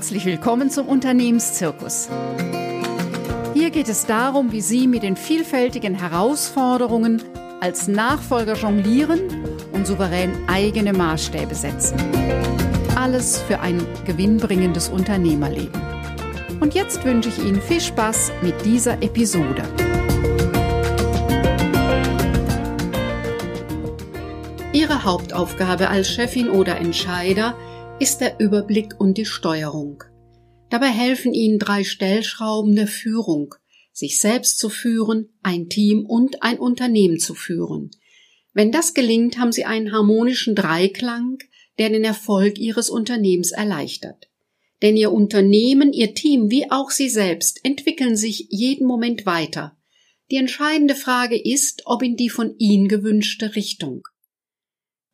Herzlich willkommen zum Unternehmenszirkus. Hier geht es darum, wie Sie mit den vielfältigen Herausforderungen als Nachfolger jonglieren und souverän eigene Maßstäbe setzen. Alles für ein gewinnbringendes Unternehmerleben. Und jetzt wünsche ich Ihnen viel Spaß mit dieser Episode. Ihre Hauptaufgabe als Chefin oder Entscheider ist der Überblick und die Steuerung. Dabei helfen Ihnen drei Stellschrauben der Führung, sich selbst zu führen, ein Team und ein Unternehmen zu führen. Wenn das gelingt, haben Sie einen harmonischen Dreiklang, der den Erfolg Ihres Unternehmens erleichtert. Denn Ihr Unternehmen, Ihr Team wie auch Sie selbst entwickeln sich jeden Moment weiter. Die entscheidende Frage ist, ob in die von Ihnen gewünschte Richtung.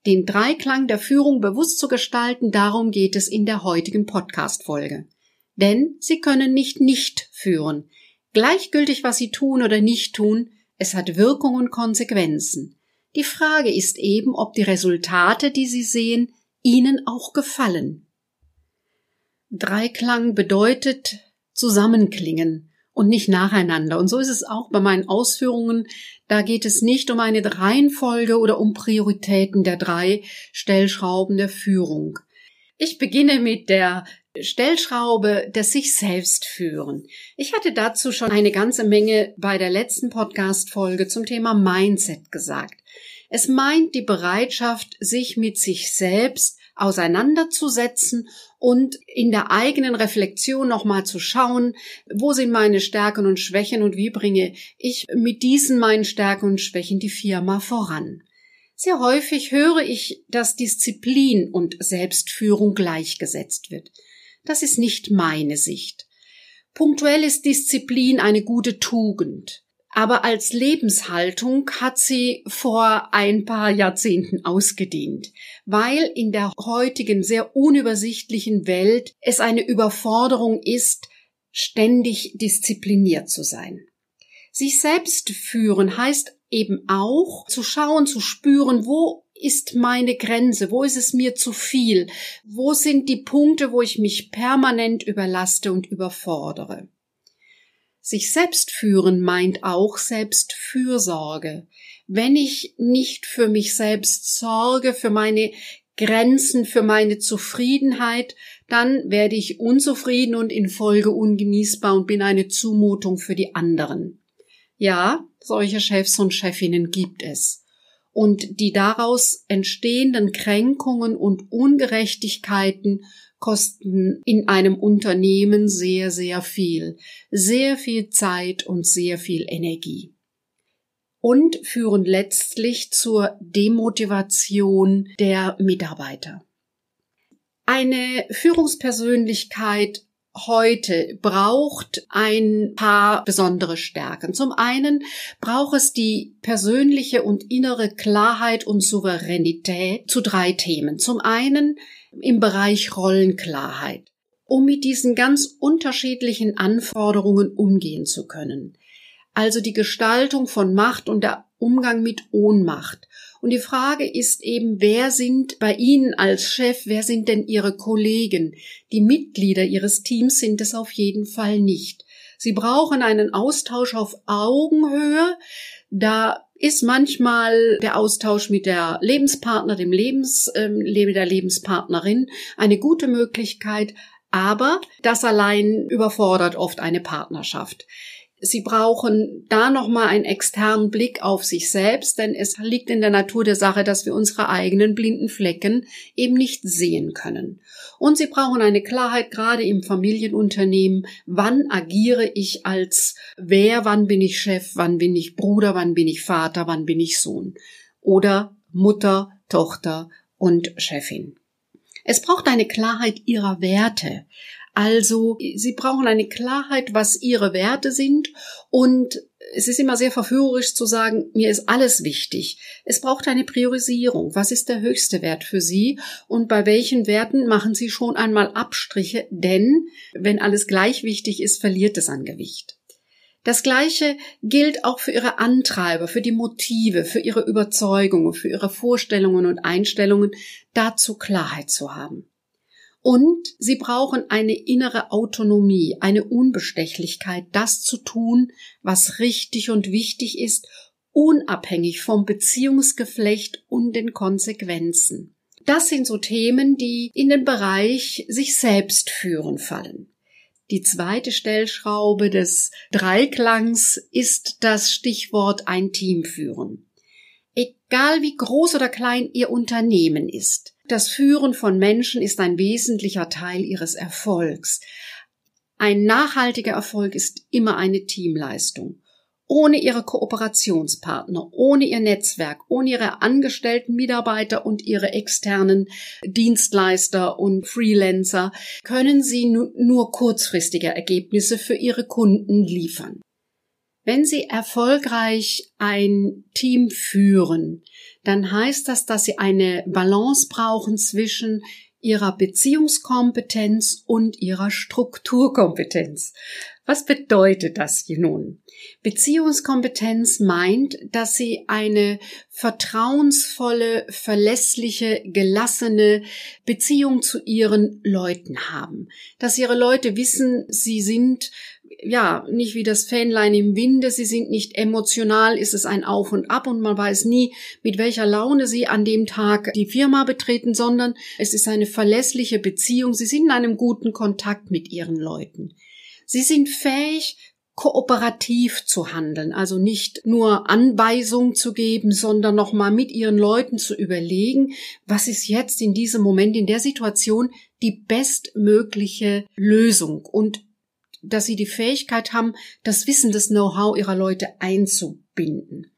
Den Dreiklang der Führung bewusst zu gestalten, darum geht es in der heutigen Podcast-Folge. Denn Sie können nicht nicht führen. Gleichgültig, was Sie tun oder nicht tun, es hat Wirkung und Konsequenzen. Die Frage ist eben, ob die Resultate, die Sie sehen, Ihnen auch gefallen. Dreiklang bedeutet zusammenklingen und nicht nacheinander. Und so ist es auch bei meinen Ausführungen. Da geht es nicht um eine Reihenfolge oder um Prioritäten der drei Stellschrauben der Führung. Ich beginne mit der Stellschraube des sich selbst führen. Ich hatte dazu schon eine ganze Menge bei der letzten Podcast-Folge zum Thema Mindset gesagt. Es meint die Bereitschaft, sich mit sich selbst auseinanderzusetzen und in der eigenen Reflexion nochmal zu schauen, wo sind meine Stärken und Schwächen und wie bringe ich mit diesen meinen Stärken und Schwächen die Firma voran. Sehr häufig höre ich, dass Disziplin und Selbstführung gleichgesetzt wird. Das ist nicht meine Sicht. Punktuell ist Disziplin eine gute Tugend aber als Lebenshaltung hat sie vor ein paar Jahrzehnten ausgedient, weil in der heutigen sehr unübersichtlichen Welt es eine Überforderung ist, ständig diszipliniert zu sein. Sich selbst führen heißt eben auch zu schauen, zu spüren, wo ist meine Grenze? Wo ist es mir zu viel? Wo sind die Punkte, wo ich mich permanent überlaste und überfordere? Sich selbst führen meint auch Selbstfürsorge. Wenn ich nicht für mich selbst sorge, für meine Grenzen, für meine Zufriedenheit, dann werde ich unzufrieden und in Folge ungenießbar und bin eine Zumutung für die anderen. Ja, solche Chefs und Chefinnen gibt es. Und die daraus entstehenden Kränkungen und Ungerechtigkeiten kosten in einem Unternehmen sehr, sehr viel, sehr viel Zeit und sehr viel Energie und führen letztlich zur Demotivation der Mitarbeiter. Eine Führungspersönlichkeit heute braucht ein paar besondere Stärken. Zum einen braucht es die persönliche und innere Klarheit und Souveränität zu drei Themen. Zum einen im Bereich Rollenklarheit, um mit diesen ganz unterschiedlichen Anforderungen umgehen zu können. Also die Gestaltung von Macht und der Umgang mit Ohnmacht. Und die Frage ist eben, wer sind bei Ihnen als Chef, wer sind denn Ihre Kollegen? Die Mitglieder Ihres Teams sind es auf jeden Fall nicht. Sie brauchen einen Austausch auf Augenhöhe. Da ist manchmal der Austausch mit der Lebenspartner, dem Lebens, ähm, der Lebenspartnerin eine gute Möglichkeit, aber das allein überfordert oft eine Partnerschaft. Sie brauchen da nochmal einen externen Blick auf sich selbst, denn es liegt in der Natur der Sache, dass wir unsere eigenen blinden Flecken eben nicht sehen können. Und Sie brauchen eine Klarheit gerade im Familienunternehmen, wann agiere ich als wer, wann bin ich Chef, wann bin ich Bruder, wann bin ich Vater, wann bin ich Sohn oder Mutter, Tochter und Chefin. Es braucht eine Klarheit ihrer Werte. Also, sie brauchen eine Klarheit, was ihre Werte sind und es ist immer sehr verführerisch zu sagen, mir ist alles wichtig. Es braucht eine Priorisierung. Was ist der höchste Wert für Sie und bei welchen Werten machen Sie schon einmal Abstriche? Denn wenn alles gleich wichtig ist, verliert es an Gewicht. Das Gleiche gilt auch für Ihre Antreiber, für die Motive, für Ihre Überzeugungen, für Ihre Vorstellungen und Einstellungen, dazu Klarheit zu haben. Und sie brauchen eine innere Autonomie, eine Unbestechlichkeit, das zu tun, was richtig und wichtig ist, unabhängig vom Beziehungsgeflecht und den Konsequenzen. Das sind so Themen, die in den Bereich sich selbst führen fallen. Die zweite Stellschraube des Dreiklangs ist das Stichwort ein Team führen. Egal wie groß oder klein Ihr Unternehmen ist, das Führen von Menschen ist ein wesentlicher Teil ihres Erfolgs. Ein nachhaltiger Erfolg ist immer eine Teamleistung. Ohne ihre Kooperationspartner, ohne ihr Netzwerk, ohne ihre angestellten Mitarbeiter und ihre externen Dienstleister und Freelancer können sie nur kurzfristige Ergebnisse für ihre Kunden liefern. Wenn Sie erfolgreich ein Team führen, dann heißt das, dass Sie eine Balance brauchen zwischen Ihrer Beziehungskompetenz und Ihrer Strukturkompetenz. Was bedeutet das hier nun? Beziehungskompetenz meint, dass Sie eine vertrauensvolle, verlässliche, gelassene Beziehung zu Ihren Leuten haben. Dass Ihre Leute wissen, Sie sind ja, nicht wie das Fähnlein im Winde, sie sind nicht emotional, ist es ein Auf und Ab und man weiß nie, mit welcher Laune sie an dem Tag die Firma betreten, sondern es ist eine verlässliche Beziehung, sie sind in einem guten Kontakt mit ihren Leuten. Sie sind fähig, kooperativ zu handeln, also nicht nur Anweisungen zu geben, sondern nochmal mit ihren Leuten zu überlegen, was ist jetzt in diesem Moment, in der Situation die bestmögliche Lösung. Und dass sie die Fähigkeit haben, das Wissen, das Know-how ihrer Leute einzubinden.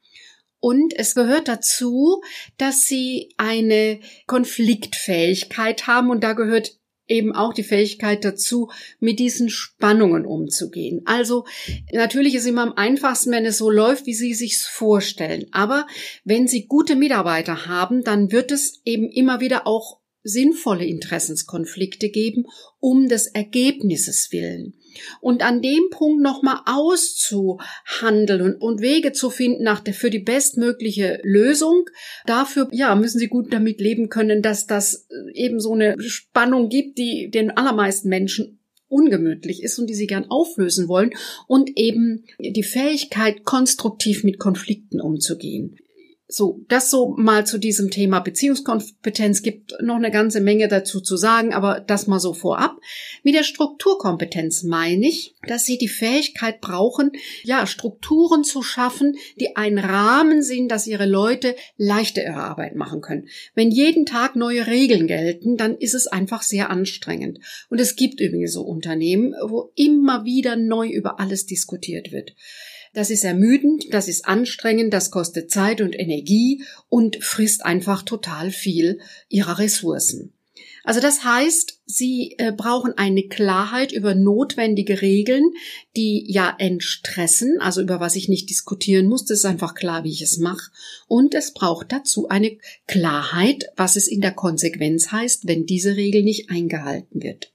Und es gehört dazu, dass sie eine Konfliktfähigkeit haben. Und da gehört eben auch die Fähigkeit dazu, mit diesen Spannungen umzugehen. Also natürlich ist immer am einfachsten, wenn es so läuft, wie Sie sich vorstellen. Aber wenn Sie gute Mitarbeiter haben, dann wird es eben immer wieder auch sinnvolle Interessenskonflikte geben, um des Ergebnisses willen. Und an dem Punkt nochmal auszuhandeln und Wege zu finden nach der, für die bestmögliche Lösung. Dafür, ja, müssen Sie gut damit leben können, dass das eben so eine Spannung gibt, die den allermeisten Menschen ungemütlich ist und die sie gern auflösen wollen und eben die Fähigkeit, konstruktiv mit Konflikten umzugehen. So, das so mal zu diesem Thema Beziehungskompetenz gibt noch eine ganze Menge dazu zu sagen, aber das mal so vorab. Mit der Strukturkompetenz meine ich, dass Sie die Fähigkeit brauchen, ja, Strukturen zu schaffen, die ein Rahmen sind, dass Ihre Leute leichter ihre Arbeit machen können. Wenn jeden Tag neue Regeln gelten, dann ist es einfach sehr anstrengend. Und es gibt übrigens so Unternehmen, wo immer wieder neu über alles diskutiert wird. Das ist ermüdend, das ist anstrengend, das kostet Zeit und Energie und frisst einfach total viel ihrer Ressourcen. Also das heißt, Sie äh, brauchen eine Klarheit über notwendige Regeln, die ja entstressen, also über was ich nicht diskutieren muss, das ist einfach klar, wie ich es mache. Und es braucht dazu eine Klarheit, was es in der Konsequenz heißt, wenn diese Regel nicht eingehalten wird.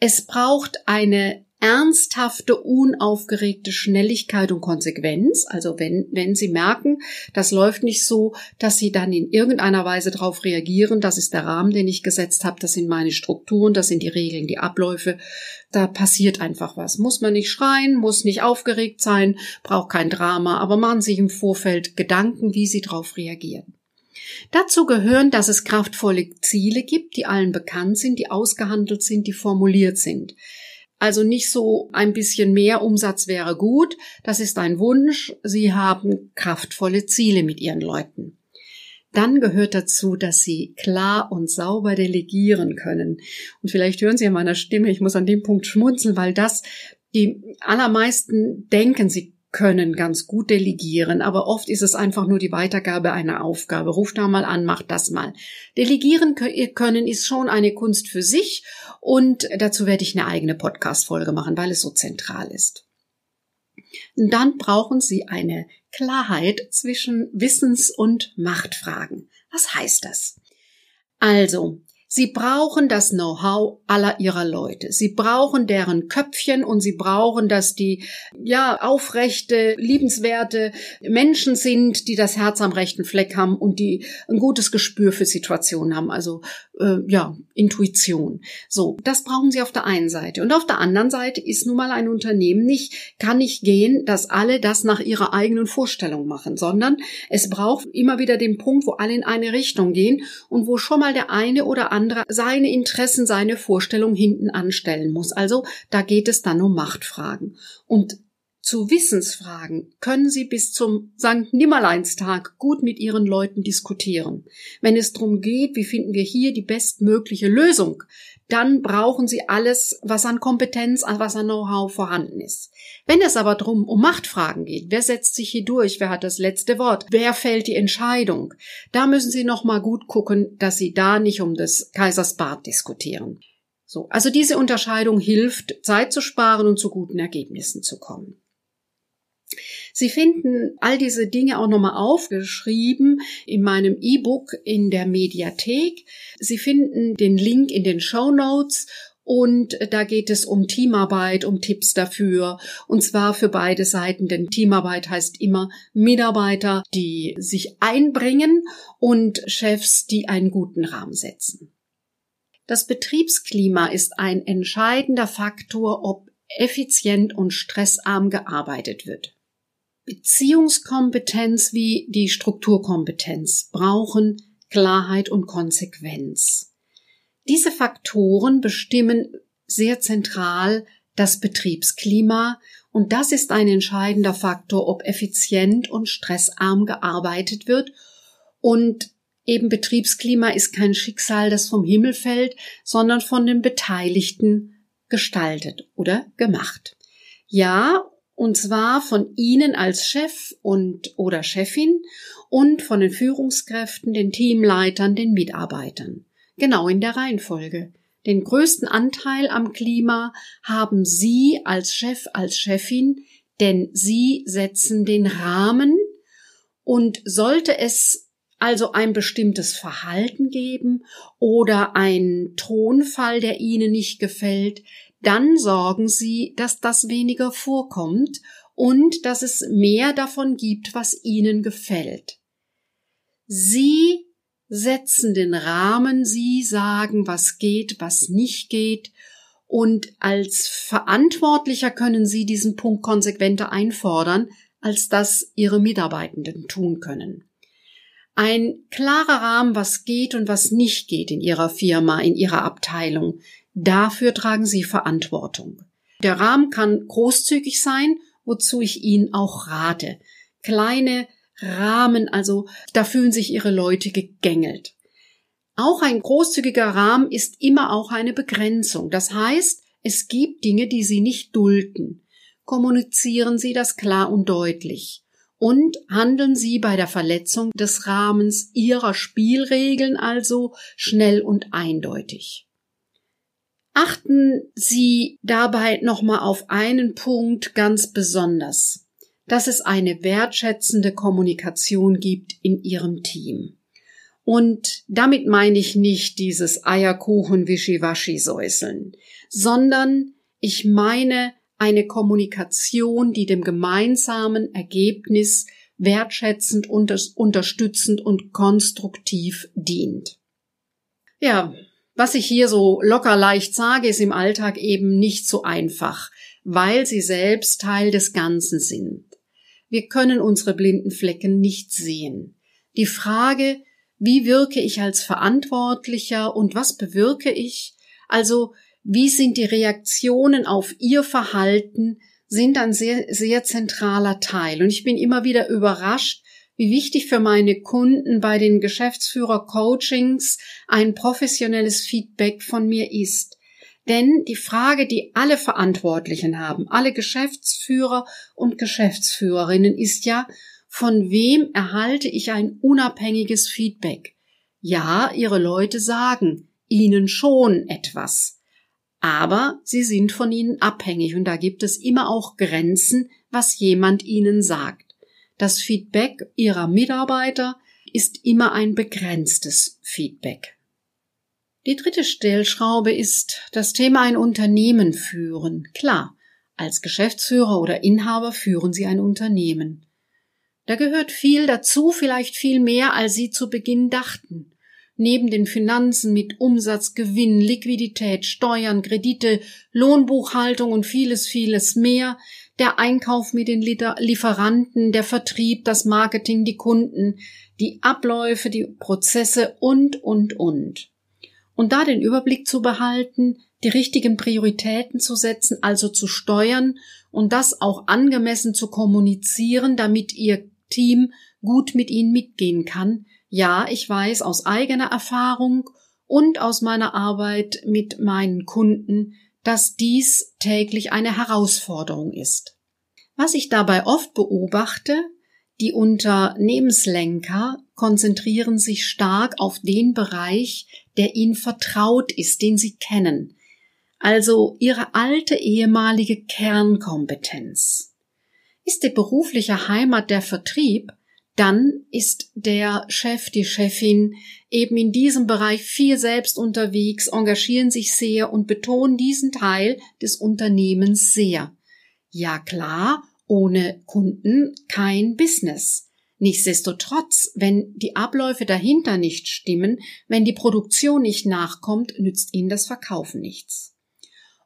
Es braucht eine ernsthafte, unaufgeregte Schnelligkeit und Konsequenz. Also wenn, wenn Sie merken, das läuft nicht so, dass Sie dann in irgendeiner Weise darauf reagieren, das ist der Rahmen, den ich gesetzt habe, das sind meine Strukturen, das sind die Regeln, die Abläufe, da passiert einfach was. Muss man nicht schreien, muss nicht aufgeregt sein, braucht kein Drama, aber machen Sie sich im Vorfeld Gedanken, wie Sie darauf reagieren. Dazu gehören, dass es kraftvolle Ziele gibt, die allen bekannt sind, die ausgehandelt sind, die formuliert sind. Also nicht so ein bisschen mehr Umsatz wäre gut. Das ist ein Wunsch. Sie haben kraftvolle Ziele mit Ihren Leuten. Dann gehört dazu, dass Sie klar und sauber delegieren können. Und vielleicht hören Sie an meiner Stimme, ich muss an dem Punkt schmunzeln, weil das die allermeisten denken, sie können ganz gut delegieren, aber oft ist es einfach nur die Weitergabe einer Aufgabe. Ruf da mal an, mach das mal. Delegieren können ist schon eine Kunst für sich und dazu werde ich eine eigene Podcast-Folge machen, weil es so zentral ist. dann brauchen Sie eine Klarheit zwischen Wissens- und Machtfragen. Was heißt das? Also, Sie brauchen das Know-how aller ihrer Leute. Sie brauchen deren Köpfchen und sie brauchen, dass die, ja, aufrechte, liebenswerte Menschen sind, die das Herz am rechten Fleck haben und die ein gutes Gespür für Situationen haben. Also äh, ja, Intuition. So, das brauchen Sie auf der einen Seite. Und auf der anderen Seite ist nun mal ein Unternehmen nicht, kann nicht gehen, dass alle das nach ihrer eigenen Vorstellung machen, sondern es braucht immer wieder den Punkt, wo alle in eine Richtung gehen und wo schon mal der eine oder andere seine Interessen, seine Vorstellung hinten anstellen muss. Also da geht es dann um Machtfragen. Und zu Wissensfragen können Sie bis zum St. Nimmerleinstag gut mit Ihren Leuten diskutieren. Wenn es darum geht, wie finden wir hier die bestmögliche Lösung, dann brauchen Sie alles, was an Kompetenz, was an Know-how vorhanden ist. Wenn es aber darum um Machtfragen geht, wer setzt sich hier durch, wer hat das letzte Wort, wer fällt die Entscheidung, da müssen Sie noch mal gut gucken, dass Sie da nicht um des Kaisers Bart diskutieren. So, also diese Unterscheidung hilft, Zeit zu sparen und zu guten Ergebnissen zu kommen. Sie finden all diese Dinge auch nochmal aufgeschrieben in meinem E-Book in der Mediathek. Sie finden den Link in den Show Notes und da geht es um Teamarbeit, um Tipps dafür. Und zwar für beide Seiten, denn Teamarbeit heißt immer Mitarbeiter, die sich einbringen und Chefs, die einen guten Rahmen setzen. Das Betriebsklima ist ein entscheidender Faktor, ob effizient und stressarm gearbeitet wird. Beziehungskompetenz wie die Strukturkompetenz brauchen Klarheit und Konsequenz. Diese Faktoren bestimmen sehr zentral das Betriebsklima und das ist ein entscheidender Faktor, ob effizient und stressarm gearbeitet wird und eben Betriebsklima ist kein Schicksal, das vom Himmel fällt, sondern von den Beteiligten gestaltet oder gemacht. Ja, und zwar von Ihnen als Chef und oder Chefin und von den Führungskräften, den Teamleitern, den Mitarbeitern. Genau in der Reihenfolge. Den größten Anteil am Klima haben Sie als Chef, als Chefin, denn Sie setzen den Rahmen und sollte es also ein bestimmtes Verhalten geben oder ein Tonfall, der Ihnen nicht gefällt, dann sorgen Sie, dass das weniger vorkommt und dass es mehr davon gibt, was Ihnen gefällt. Sie setzen den Rahmen, Sie sagen, was geht, was nicht geht, und als Verantwortlicher können Sie diesen Punkt konsequenter einfordern, als das Ihre Mitarbeitenden tun können. Ein klarer Rahmen, was geht und was nicht geht in Ihrer Firma, in Ihrer Abteilung, Dafür tragen Sie Verantwortung. Der Rahmen kann großzügig sein, wozu ich Ihnen auch rate. Kleine Rahmen, also da fühlen sich Ihre Leute gegängelt. Auch ein großzügiger Rahmen ist immer auch eine Begrenzung. Das heißt, es gibt Dinge, die Sie nicht dulden. Kommunizieren Sie das klar und deutlich. Und handeln Sie bei der Verletzung des Rahmens Ihrer Spielregeln also schnell und eindeutig. Achten Sie dabei nochmal auf einen Punkt ganz besonders, dass es eine wertschätzende Kommunikation gibt in Ihrem Team. Und damit meine ich nicht dieses Eierkuchen-Wischiwaschi-Säuseln, sondern ich meine eine Kommunikation, die dem gemeinsamen Ergebnis wertschätzend, unterstützend und konstruktiv dient. Ja, was ich hier so locker leicht sage, ist im Alltag eben nicht so einfach, weil sie selbst Teil des Ganzen sind. Wir können unsere blinden Flecken nicht sehen. Die Frage, wie wirke ich als Verantwortlicher und was bewirke ich, also wie sind die Reaktionen auf ihr Verhalten, sind ein sehr, sehr zentraler Teil. Und ich bin immer wieder überrascht, wie wichtig für meine Kunden bei den Geschäftsführer-Coachings ein professionelles Feedback von mir ist. Denn die Frage, die alle Verantwortlichen haben, alle Geschäftsführer und Geschäftsführerinnen, ist ja, von wem erhalte ich ein unabhängiges Feedback? Ja, ihre Leute sagen ihnen schon etwas. Aber sie sind von ihnen abhängig und da gibt es immer auch Grenzen, was jemand ihnen sagt. Das Feedback ihrer Mitarbeiter ist immer ein begrenztes Feedback. Die dritte Stellschraube ist das Thema ein Unternehmen führen. Klar, als Geschäftsführer oder Inhaber führen Sie ein Unternehmen. Da gehört viel dazu, vielleicht viel mehr, als Sie zu Beginn dachten. neben den Finanzen mit Umsatz, Gewinn, Liquidität, Steuern, Kredite, Lohnbuchhaltung und vieles, vieles mehr, der Einkauf mit den Lieferanten, der Vertrieb, das Marketing, die Kunden, die Abläufe, die Prozesse und, und, und. Und da den Überblick zu behalten, die richtigen Prioritäten zu setzen, also zu steuern und das auch angemessen zu kommunizieren, damit Ihr Team gut mit Ihnen mitgehen kann. Ja, ich weiß aus eigener Erfahrung und aus meiner Arbeit mit meinen Kunden, dass dies täglich eine Herausforderung ist. Was ich dabei oft beobachte, die Unternehmenslenker konzentrieren sich stark auf den Bereich, der ihnen vertraut ist, den sie kennen, also ihre alte ehemalige Kernkompetenz. Ist die berufliche Heimat der Vertrieb, dann ist der Chef, die Chefin eben in diesem Bereich viel selbst unterwegs, engagieren sich sehr und betonen diesen Teil des Unternehmens sehr. Ja klar, ohne Kunden kein Business. Nichtsdestotrotz, wenn die Abläufe dahinter nicht stimmen, wenn die Produktion nicht nachkommt, nützt ihnen das Verkaufen nichts.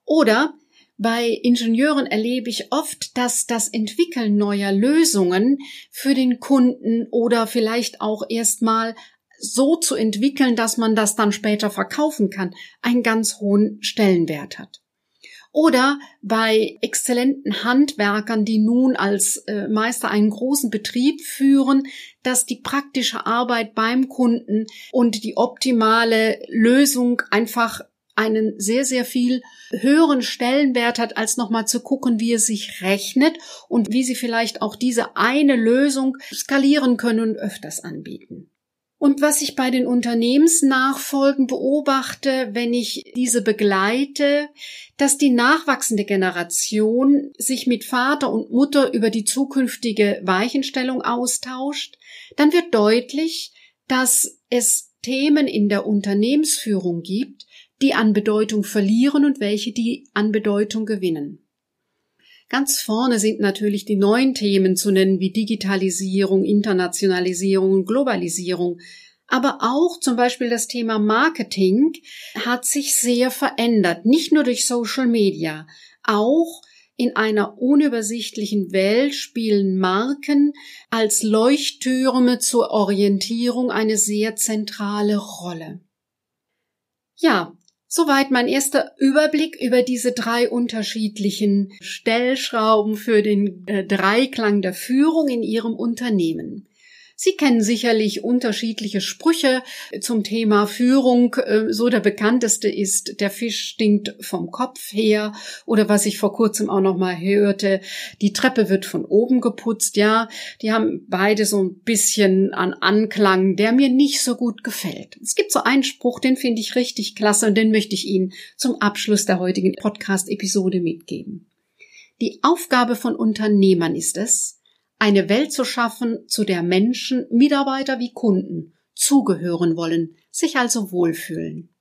Oder bei Ingenieuren erlebe ich oft, dass das Entwickeln neuer Lösungen für den Kunden oder vielleicht auch erstmal so zu entwickeln, dass man das dann später verkaufen kann, einen ganz hohen Stellenwert hat. Oder bei exzellenten Handwerkern, die nun als äh, Meister einen großen Betrieb führen, dass die praktische Arbeit beim Kunden und die optimale Lösung einfach einen sehr, sehr viel höheren Stellenwert hat, als nochmal zu gucken, wie es sich rechnet und wie sie vielleicht auch diese eine Lösung skalieren können und öfters anbieten. Und was ich bei den Unternehmensnachfolgen beobachte, wenn ich diese begleite, dass die nachwachsende Generation sich mit Vater und Mutter über die zukünftige Weichenstellung austauscht, dann wird deutlich, dass es Themen in der Unternehmensführung gibt, die an Bedeutung verlieren und welche die an Bedeutung gewinnen. Ganz vorne sind natürlich die neuen Themen zu nennen wie Digitalisierung, Internationalisierung und Globalisierung. Aber auch zum Beispiel das Thema Marketing hat sich sehr verändert, nicht nur durch Social Media, auch in einer unübersichtlichen Welt spielen Marken als Leuchttürme zur Orientierung eine sehr zentrale Rolle. Ja, Soweit mein erster Überblick über diese drei unterschiedlichen Stellschrauben für den äh, Dreiklang der Führung in Ihrem Unternehmen. Sie kennen sicherlich unterschiedliche Sprüche zum Thema Führung. Äh, so der bekannteste ist, der Fisch stinkt vom Kopf her. Oder was ich vor kurzem auch noch mal hörte, die Treppe wird von oben geputzt. Ja, die haben beide so ein bisschen an Anklang, der mir nicht so gut gefällt. Es gibt so einen Spruch, den finde ich richtig klasse und den möchte ich Ihnen zum Abschluss der heutigen Podcast-Episode mitgeben. Die Aufgabe von Unternehmern ist es, eine Welt zu schaffen, zu der Menschen, Mitarbeiter wie Kunden zugehören wollen, sich also wohlfühlen.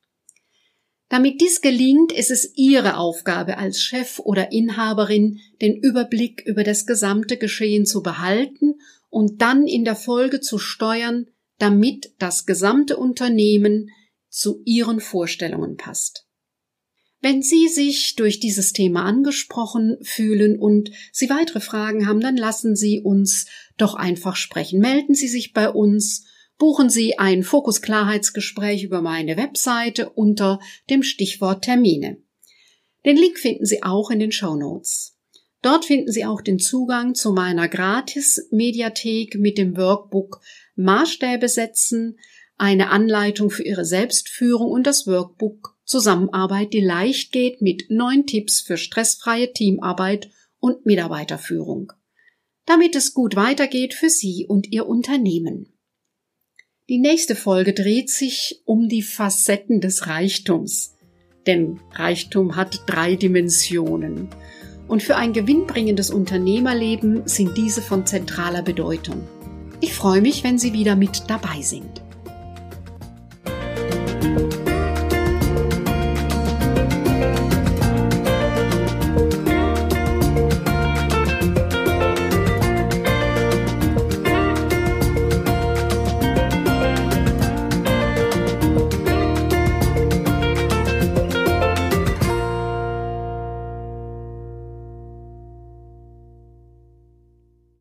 Damit dies gelingt, ist es Ihre Aufgabe als Chef oder Inhaberin, den Überblick über das gesamte Geschehen zu behalten und dann in der Folge zu steuern, damit das gesamte Unternehmen zu Ihren Vorstellungen passt. Wenn Sie sich durch dieses Thema angesprochen fühlen und Sie weitere Fragen haben, dann lassen Sie uns doch einfach sprechen. Melden Sie sich bei uns, buchen Sie ein Fokus-Klarheitsgespräch über meine Webseite unter dem Stichwort Termine. Den Link finden Sie auch in den Show Notes. Dort finden Sie auch den Zugang zu meiner Gratis-Mediathek mit dem Workbook Maßstäbe setzen, eine Anleitung für Ihre Selbstführung und das Workbook Zusammenarbeit, die leicht geht mit neun Tipps für stressfreie Teamarbeit und Mitarbeiterführung. Damit es gut weitergeht für Sie und Ihr Unternehmen. Die nächste Folge dreht sich um die Facetten des Reichtums. Denn Reichtum hat drei Dimensionen. Und für ein gewinnbringendes Unternehmerleben sind diese von zentraler Bedeutung. Ich freue mich, wenn Sie wieder mit dabei sind.